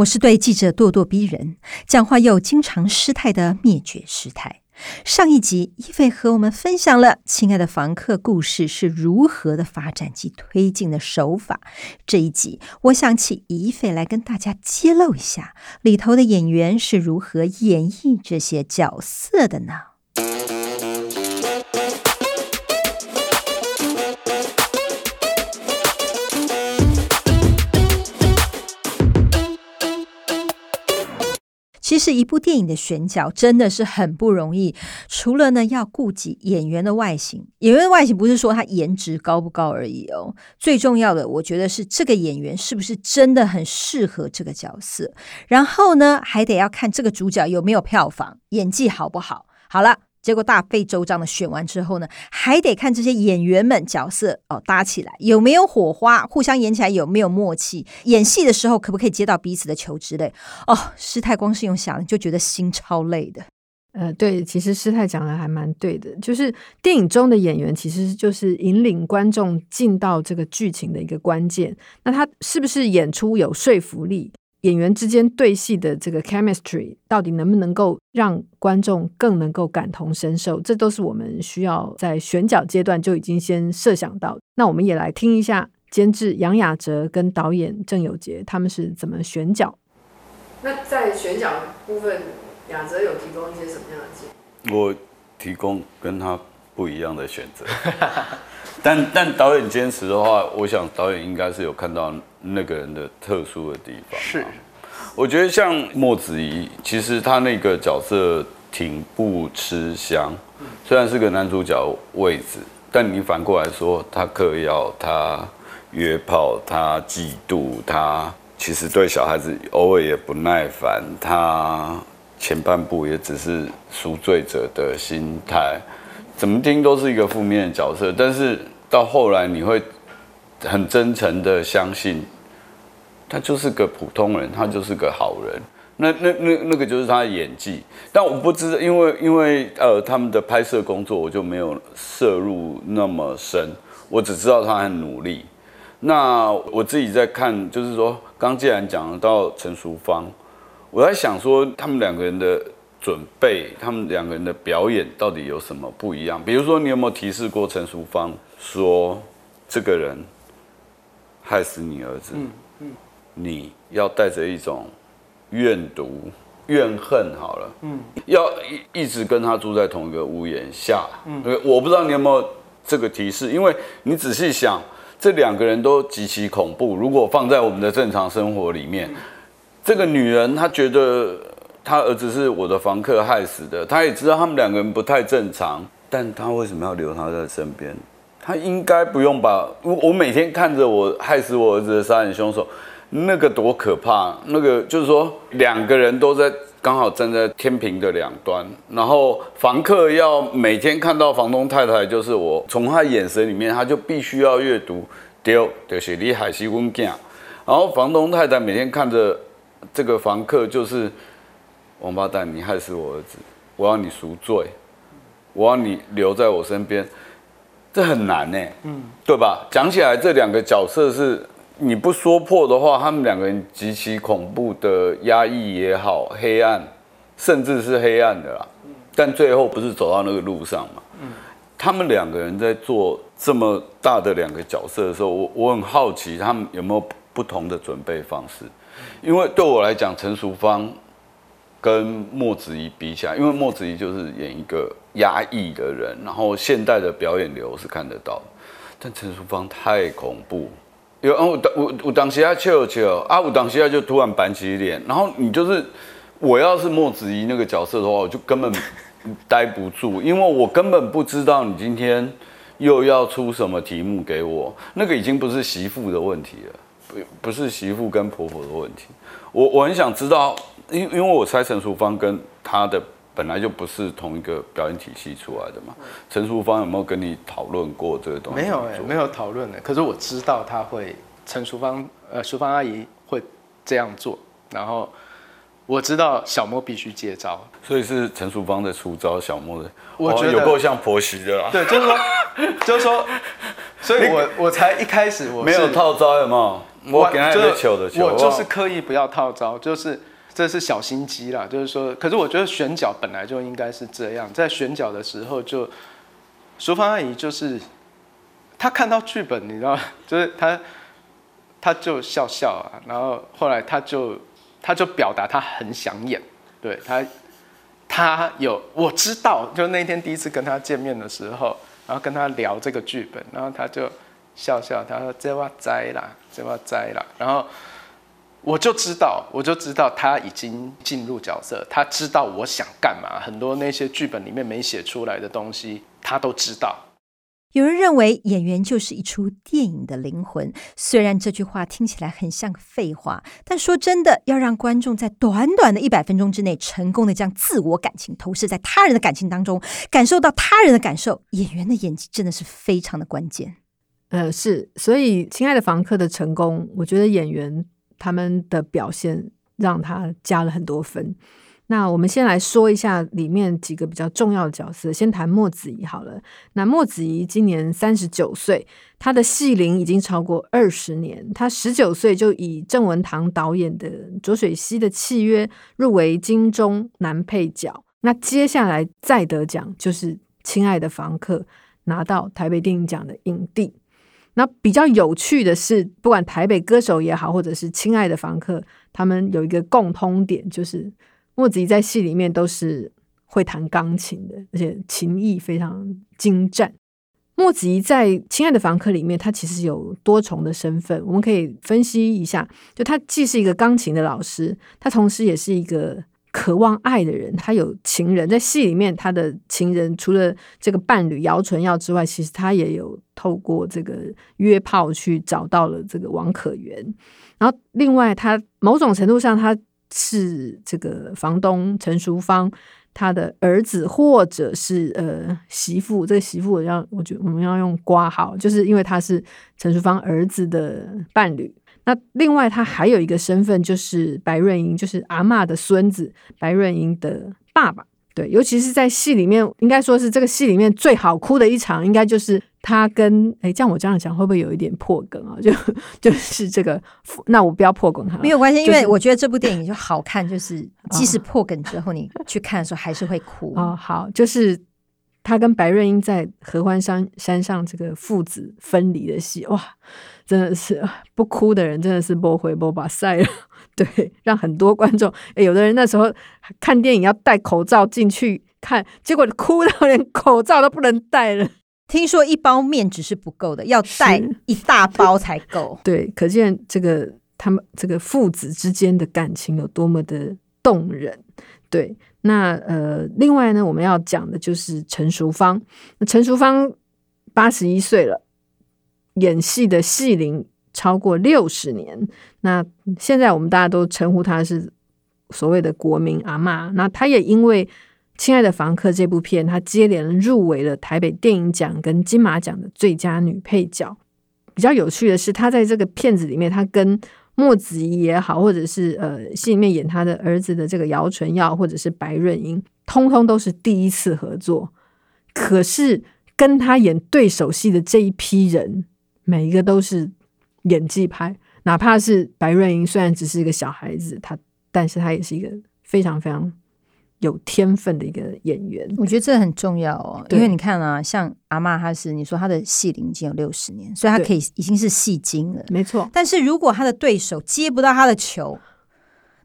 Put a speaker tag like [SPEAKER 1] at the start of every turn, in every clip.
[SPEAKER 1] 我是对记者咄咄逼人、讲话又经常失态的灭绝师太。上一集，一菲和我们分享了《亲爱的房客》故事是如何的发展及推进的手法。这一集，我想请一菲来跟大家揭露一下里头的演员是如何演绎这些角色的呢？是，一部电影的选角真的是很不容易。除了呢，要顾及演员的外形，演员的外形不是说他颜值高不高而已哦。最重要的，我觉得是这个演员是不是真的很适合这个角色。然后呢，还得要看这个主角有没有票房，演技好不好。好了。结果大费周章的选完之后呢，还得看这些演员们角色哦搭起来有没有火花，互相演起来有没有默契，演戏的时候可不可以接到彼此的球之类哦。师太光是用想就觉得心超累的。
[SPEAKER 2] 呃，对，其实师太讲的还蛮对的，就是电影中的演员其实就是引领观众进到这个剧情的一个关键。那他是不是演出有说服力？演员之间对戏的这个 chemistry 到底能不能够让观众更能够感同身受？这都是我们需要在选角阶段就已经先设想到。那我们也来听一下监制杨雅哲跟导演郑有杰他们是怎么选角。
[SPEAKER 3] 那在选角部分，雅哲有提供一些什么样的建议？
[SPEAKER 4] 我提供跟他不一样的选择，但但导演坚持的话，我想导演应该是有看到。那个人的特殊的地方是，我觉得像莫子仪，其实他那个角色挺不吃香，虽然是个男主角位置，但你反过来说，他嗑药，他约炮，他嫉妒，他其实对小孩子偶尔也不耐烦，他前半部也只是赎罪者的心态，怎么听都是一个负面的角色，但是到后来你会。很真诚的相信，他就是个普通人，他就是个好人。那那那那个就是他的演技。但我不知道，因为因为呃他们的拍摄工作，我就没有涉入那么深。我只知道他很努力。那我自己在看，就是说，刚既然讲到陈淑芳，我在想说，他们两个人的准备，他们两个人的表演到底有什么不一样？比如说，你有没有提示过陈淑芳说这个人？害死你儿子，嗯嗯，你要带着一种怨毒、怨恨，好了，嗯，要一一直跟他住在同一个屋檐下，嗯，我不知道你有没有这个提示，因为你仔细想，这两个人都极其恐怖。如果放在我们的正常生活里面，这个女人她觉得他儿子是我的房客害死的，他也知道他们两个人不太正常，但他为什么要留他在身边？他应该不用把我，我每天看着我害死我儿子的杀人凶手，那个多可怕！那个就是说，两个人都在刚好站在天平的两端，然后房客要每天看到房东太太就是我，从他眼神里面他就必须要阅读丢就是你害死我囝，然后房东太太每天看着这个房客就是王八蛋，你害死我儿子，我要你赎罪，我要你留在我身边。这很难呢，嗯，对吧？讲起来，这两个角色是你不说破的话，他们两个人极其恐怖的压抑也好，黑暗，甚至是黑暗的啦。但最后不是走到那个路上嘛？嗯，他们两个人在做这么大的两个角色的时候，我我很好奇他们有没有不同的准备方式，因为对我来讲，陈淑芳。跟莫子仪比起来，因为莫子仪就是演一个压抑的人，然后现代的表演流是看得到，但陈淑芳太恐怖，有啊，我我我当时啊笑笑啊，我当时啊就突然板起脸，然后你就是我要是莫子仪那个角色的话，我就根本待不住，因为我根本不知道你今天又要出什么题目给我，那个已经不是媳妇的问题了，不不是媳妇跟婆婆的问题，我我很想知道。因因为我猜陈淑芳跟她的本来就不是同一个表演体系出来的嘛。陈淑芳有没有跟你讨论过这个东西？
[SPEAKER 5] 没有哎、欸，没有讨论的。可是我知道她会，陈淑芳呃，淑芳阿姨会这样做，然后。我知道小莫必须接招，
[SPEAKER 4] 所以是陈淑芳在出招，小莫的，
[SPEAKER 5] 我觉得
[SPEAKER 4] 有够像婆媳的啦。
[SPEAKER 5] 对，就是说，就是说，所以我我才一开始我
[SPEAKER 4] 没有套招，有没有？我给他的球的球，
[SPEAKER 5] 我就是刻意不要套招，就是这是小心机啦。就是说，可是我觉得选角本来就应该是这样，在选角的时候就，淑芳阿姨就是，她看到剧本，你知道，就是她，她就笑笑啊，然后后来她就。她就表达她很想演，对她她有我知道，就那天第一次跟她见面的时候，然后跟她聊这个剧本，然后她就笑笑，他说这我栽啦，这我栽啦，然后我就知道，我就知道他已经进入角色，他知道我想干嘛，很多那些剧本里面没写出来的东西，他都知道。
[SPEAKER 1] 有人认为演员就是一出电影的灵魂，虽然这句话听起来很像废话，但说真的，要让观众在短短的一百分钟之内成功的将自我感情投射在他人的感情当中，感受到他人的感受，演员的演技真的是非常的关键。
[SPEAKER 2] 呃，是，所以《亲爱的房客》的成功，我觉得演员他们的表现让他加了很多分。那我们先来说一下里面几个比较重要的角色，先谈莫子仪好了。那莫子仪今年三十九岁，她的戏龄已经超过二十年。她十九岁就以郑文堂导演的《浊水溪的契约》入围金钟男配角。那接下来再得奖就是《亲爱的房客》，拿到台北电影奖的影帝。那比较有趣的是，不管台北歌手也好，或者是《亲爱的房客》，他们有一个共通点，就是。莫子仪在戏里面都是会弹钢琴的，而且琴艺非常精湛。莫子仪在《亲爱的房客》里面，他其实有多重的身份，我们可以分析一下。就他既是一个钢琴的老师，他同时也是一个渴望爱的人。他有情人，在戏里面，他的情人除了这个伴侣姚纯耀之外，其实他也有透过这个约炮去找到了这个王可元。然后，另外他某种程度上他。是这个房东陈淑芳他的儿子，或者是呃媳妇。这个媳妇我要，我觉得我们要用括号，就是因为他是陈淑芳儿子的伴侣。那另外他还有一个身份，就是白润英，就是阿嬷的孙子，白润英的爸爸。对，尤其是在戏里面，应该说是这个戏里面最好哭的一场，应该就是他跟哎，这样我这样讲会不会有一点破梗啊？就就是这个，那我不要破梗哈，
[SPEAKER 1] 没有关系，
[SPEAKER 2] 就是、
[SPEAKER 1] 因为我觉得这部电影就好看，就是即使破梗之后，你去看的时候还是会哭
[SPEAKER 2] 啊、哦。好，就是他跟白润英在合欢山山上这个父子分离的戏，哇，真的是不哭的人真的是不回不把赛了。对，让很多观众，诶，有的人那时候看电影要戴口罩进去看，结果哭到连口罩都不能戴了。
[SPEAKER 1] 听说一包面纸是不够的，要带一大包 才够。
[SPEAKER 2] 对，可见这个他们这个父子之间的感情有多么的动人。对，那呃，另外呢，我们要讲的就是陈淑芳。那陈淑芳八十一岁了，演戏的戏龄。超过六十年，那现在我们大家都称呼她是所谓的国民阿嬷。那她也因为《亲爱的房客》这部片，她接连入围了台北电影奖跟金马奖的最佳女配角。比较有趣的是，她在这个片子里面，她跟墨子怡也好，或者是呃戏里面演他的儿子的这个姚纯耀，或者是白润英，通通都是第一次合作。可是跟他演对手戏的这一批人，每一个都是。演技派，哪怕是白润英，虽然只是一个小孩子，他，但是他也是一个非常非常有天分的一个演员。
[SPEAKER 1] 我觉得这很重要哦，因为你看啊，像阿妈，她是你说他的戏龄已经有六十年，所以他可以已经是戏精了，
[SPEAKER 2] 没错。
[SPEAKER 1] 但是如果他的对手接不到他的球，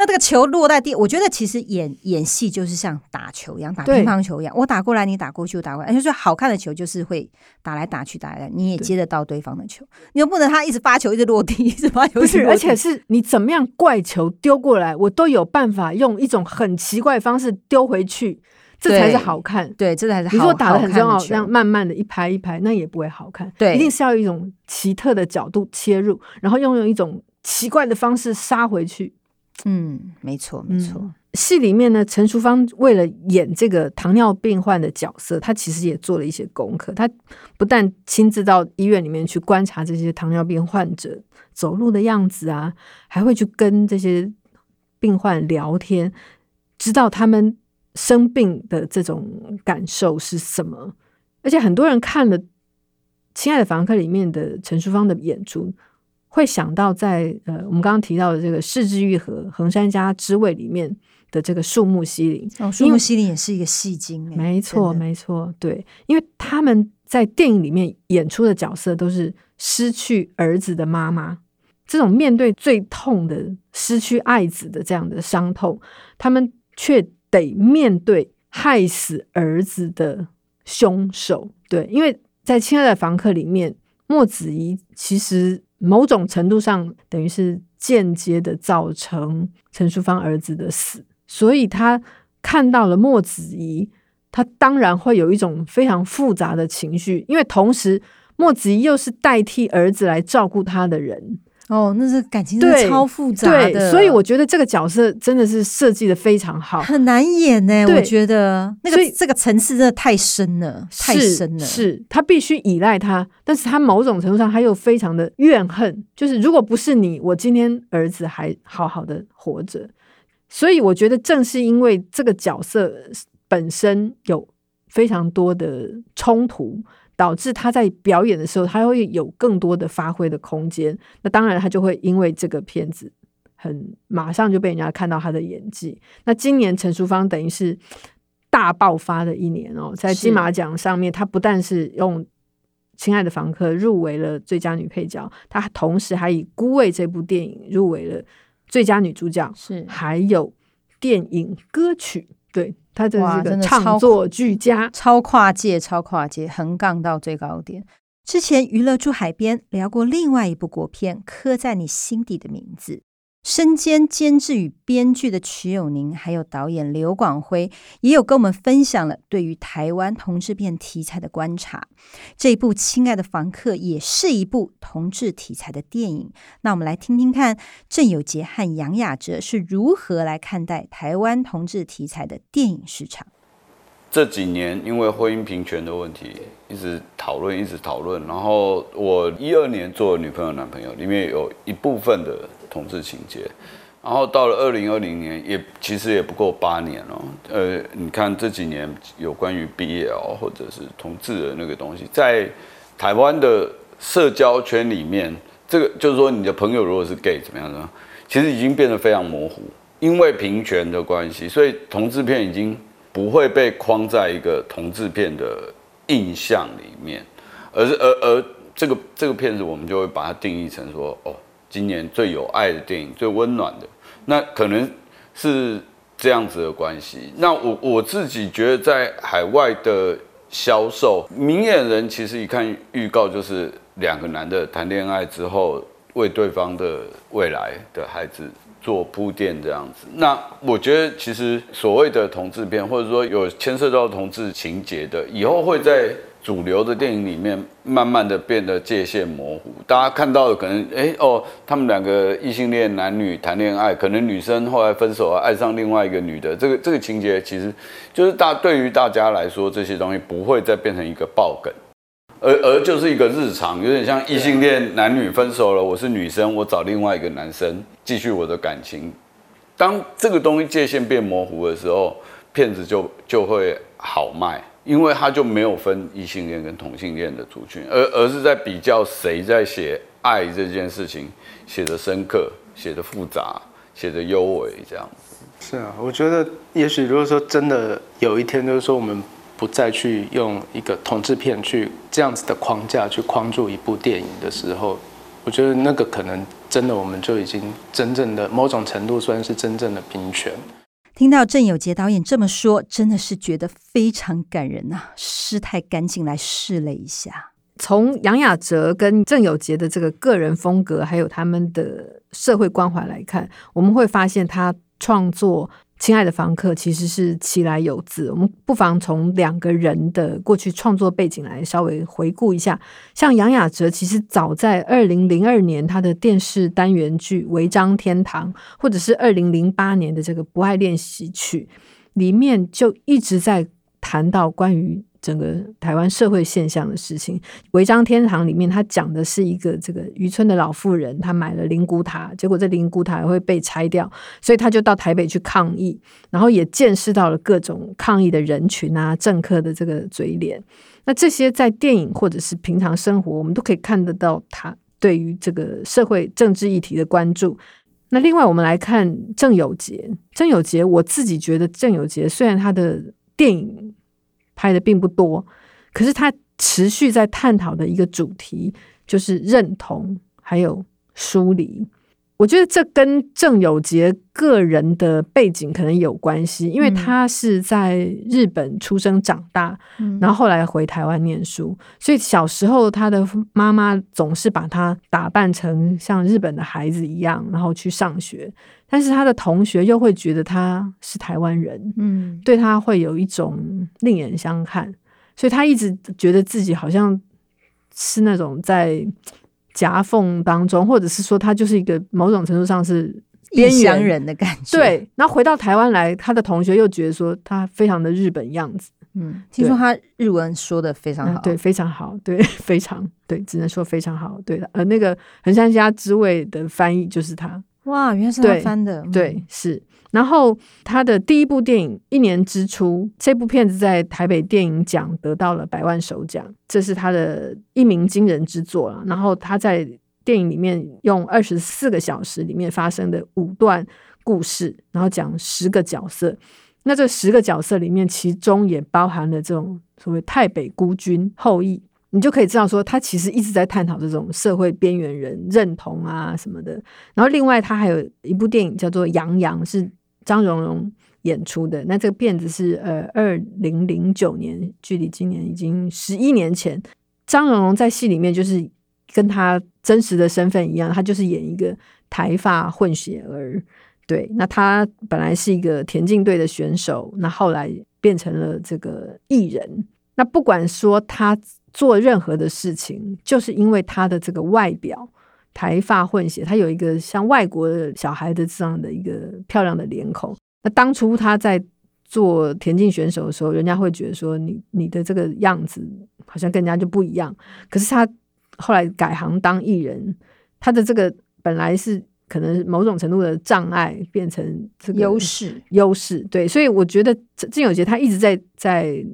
[SPEAKER 1] 那这个球落在地，我觉得其实演演戏就是像打球一样，打乒乓球一样，我打过来，你打过去，我打过来。而且说好看的球就是会打来打去，打来，你也接得到对方的球。你又不能他一直发球，一直落地，一直发球，
[SPEAKER 2] 不是，而且是你怎么样怪球丢过来，我都有办法用一种很奇怪的方式丢回去，这才是好看。
[SPEAKER 1] 对，这才是好。
[SPEAKER 2] 你说打的很重要，这样慢慢的一拍一拍，那也不会好看。
[SPEAKER 1] 对，
[SPEAKER 2] 一定是要一种奇特的角度切入，然后用用一种奇怪的方式杀回去。
[SPEAKER 1] 嗯，没错，没错。嗯
[SPEAKER 2] 戏里面呢，陈淑芳为了演这个糖尿病患的角色，她其实也做了一些功课。她不但亲自到医院里面去观察这些糖尿病患者走路的样子啊，还会去跟这些病患聊天，知道他们生病的这种感受是什么。而且很多人看了《亲爱的房客》里面的陈淑芳的演出，会想到在呃我们刚刚提到的这个《是枝裕和》《横山家之味》里面。的这个树木希林，
[SPEAKER 1] 哦，树木希林也是一个戏精，
[SPEAKER 2] 没错，没错，对，因为他们在电影里面演出的角色都是失去儿子的妈妈，这种面对最痛的失去爱子的这样的伤痛，他们却得面对害死儿子的凶手，对，因为在《亲爱的房客》里面，莫子怡其实某种程度上等于是间接的造成陈淑芳儿子的死。所以他看到了莫子仪，他当然会有一种非常复杂的情绪，因为同时莫子仪又是代替儿子来照顾他的人。
[SPEAKER 1] 哦，那是感情是超复杂的。
[SPEAKER 2] 对，所以我觉得这个角色真的是设计的非常好，
[SPEAKER 1] 很难演呢。我觉得那个这个层次真的太深了，太深了。
[SPEAKER 2] 是他必须依赖他，但是他某种程度上他又非常的怨恨，就是如果不是你，我今天儿子还好好的活着。所以我觉得，正是因为这个角色本身有非常多的冲突，导致他在表演的时候，他会有更多的发挥的空间。那当然，他就会因为这个片子很马上就被人家看到他的演技。那今年陈淑芳等于是大爆发的一年哦，在金马奖上面，他不但是用《亲爱的房客》入围了最佳女配角，他同时还以《孤味》这部电影入围了。最佳女主角是，还有电影歌曲，对，他真是个唱作俱佳，
[SPEAKER 1] 超跨界，超跨界，横杠到最高点。之前娱乐驻海边聊过另外一部国片《刻在你心底的名字》。身兼监制与编剧的瞿友宁，还有导演刘广辉，也有跟我们分享了对于台湾同志片题材的观察。这一部《亲爱的房客》也是一部同志题材的电影。那我们来听听看郑有杰和杨雅喆是如何来看待台湾同志题材的电影市场。
[SPEAKER 4] 这几年因为婚姻平权的问题，一直讨论，一直讨论。然后我一二年做女朋友、男朋友，里面有一部分的。同志情节，然后到了二零二零年，也其实也不过八年了。呃，你看这几年有关于 BL 或者是同志的那个东西，在台湾的社交圈里面，这个就是说你的朋友如果是 gay 怎么样呢？其实已经变得非常模糊，因为平权的关系，所以同志片已经不会被框在一个同志片的印象里面，而是而而这个这个片子，我们就会把它定义成说哦。今年最有爱的电影，最温暖的，那可能是这样子的关系。那我我自己觉得，在海外的销售，明眼人其实一看预告就是两个男的谈恋爱之后，为对方的未来的孩子做铺垫这样子。那我觉得，其实所谓的同志片，或者说有牵涉到同志情节的，以后会在。主流的电影里面，慢慢的变得界限模糊。大家看到的可能，哎哦，他们两个异性恋男女谈恋爱，可能女生后来分手啊，爱上另外一个女的。这个这个情节，其实就是大对于大家来说，这些东西不会再变成一个爆梗，而而就是一个日常，有点像异性恋男女分手了，我是女生，我找另外一个男生继续我的感情。当这个东西界限变模糊的时候，片子就就会好卖。因为他就没有分异性恋跟同性恋的族群，而而是在比较谁在写爱这件事情写得深刻、写得复杂、写得优美这样子。
[SPEAKER 5] 是啊，我觉得也许如果说真的有一天，就是说我们不再去用一个同志片去这样子的框架去框住一部电影的时候，我觉得那个可能真的我们就已经真正的某种程度算是真正的平权。
[SPEAKER 1] 听到郑有杰导演这么说，真的是觉得非常感人呐、啊！师太赶紧来试了一下。
[SPEAKER 2] 从杨雅哲跟郑有杰的这个个人风格，还有他们的社会关怀来看，我们会发现他创作亲爱的房客其实是其来有自，我们不妨从两个人的过去创作背景来稍微回顾一下。像杨雅哲，其实早在二零零二年他的电视单元剧《违章天堂》，或者是二零零八年的这个《不爱练习曲》里面，就一直在谈到关于。整个台湾社会现象的事情，《违章天堂》里面，他讲的是一个这个渔村的老妇人，她买了灵骨塔，结果这灵骨塔会被拆掉，所以他就到台北去抗议，然后也见识到了各种抗议的人群啊，政客的这个嘴脸。那这些在电影或者是平常生活，我们都可以看得到他对于这个社会政治议题的关注。那另外，我们来看郑有杰，郑有杰，我自己觉得郑有杰虽然他的电影。拍的并不多，可是他持续在探讨的一个主题就是认同，还有疏离。我觉得这跟郑有杰个人的背景可能有关系，因为他是在日本出生长大，嗯、然后后来回台湾念书，所以小时候他的妈妈总是把他打扮成像日本的孩子一样，然后去上学。但是他的同学又会觉得他是台湾人，嗯，对他会有一种另眼相看，所以他一直觉得自己好像是那种在夹缝当中，或者是说他就是一个某种程度上是边缘
[SPEAKER 1] 人的感觉。
[SPEAKER 2] 对，然后回到台湾来，他的同学又觉得说他非常的日本样子。
[SPEAKER 1] 嗯，听说他日文说的非常好，
[SPEAKER 2] 嗯，对，非常好，对，非常对，只能说非常好。对的，呃那个横山家之味的翻译就是他。
[SPEAKER 1] 哇，原来是他翻的。
[SPEAKER 2] 对，对，是。然后他的第一部电影《一年之初》，这部片子在台北电影奖得到了百万首奖，这是他的一鸣惊人之作了。然后他在电影里面用二十四个小时里面发生的五段故事，然后讲十个角色。那这十个角色里面，其中也包含了这种所谓太北孤军后裔。你就可以知道说，他其实一直在探讨这种社会边缘人认同啊什么的。然后另外他还有一部电影叫做《杨洋》，是张荣荣演出的。那这个片子是呃二零零九年，距离今年已经十一年前。张荣荣在戏里面就是跟他真实的身份一样，他就是演一个台发混血儿。对，那他本来是一个田径队的选手，那后来变成了这个艺人。那不管说他。做任何的事情，就是因为他的这个外表台发混血，他有一个像外国的小孩的这样的一个漂亮的脸孔。那当初他在做田径选手的时候，人家会觉得说你你的这个样子好像跟人家就不一样。可是他后来改行当艺人，他的这个本来是可能某种程度的障碍，变成这个优势优势。对，所以我觉得郑有杰他一直在在。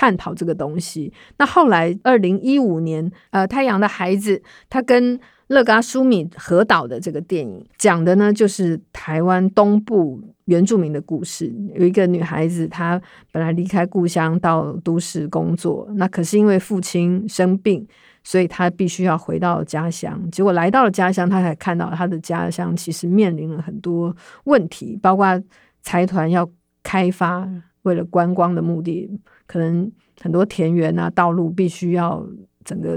[SPEAKER 2] 探讨这个东西。那后来，二零一五年，呃，《太阳的孩子》他跟乐嘎苏米合导的这个电影，讲的呢就是台湾东部原住民的故事。有一个女孩子，她本来离开故乡到都市工作，那可是因为父亲生病，所以她必须要回到家乡。结果来到了家乡，她才看到她的家乡其实面临了很多问题，包括财团要开发，为了观光的目的。可能很多田园啊、道路必须要整个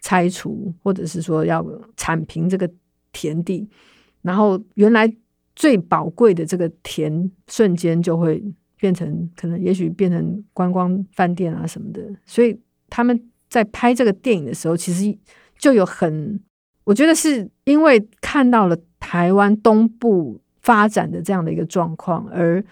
[SPEAKER 2] 拆除，或者是说要铲平这个田地，然后原来最宝贵的这个田，瞬间就会变成可能，也许变成观光饭店啊什么的。所以他们在拍这个电影的时候，其实就有很，我觉得是因为看到了台湾东部发展的这样的一个状况，而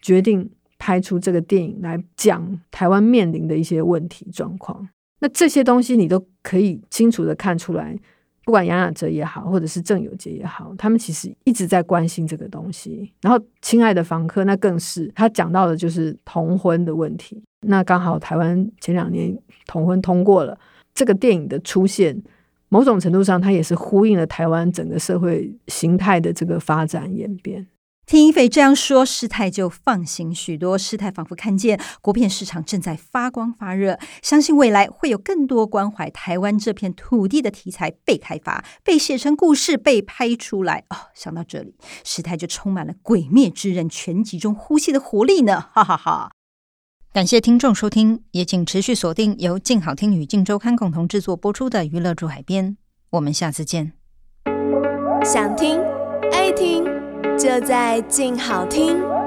[SPEAKER 2] 决定。拍出这个电影来讲台湾面临的一些问题状况，那这些东西你都可以清楚的看出来。不管杨雅哲也好，或者是郑有杰也好，他们其实一直在关心这个东西。然后，亲爱的房客，那更是他讲到的就是同婚的问题。那刚好台湾前两年同婚通过了，这个电影的出现，某种程度上它也是呼应了台湾整个社会形态的这个发展演变。
[SPEAKER 1] 听一菲这样说，师太就放心许多。师太仿佛看见国片市场正在发光发热，相信未来会有更多关怀台湾这片土地的题材被开发、被写成故事、被拍出来。哦，想到这里，师太就充满了《鬼灭之刃》全集中呼吸的活力呢！哈哈哈。感谢听众收听，也请持续锁定由静好听与静周刊共同制作播出的《娱乐住海边》，我们下次见。
[SPEAKER 6] 想听爱听。就在静好听。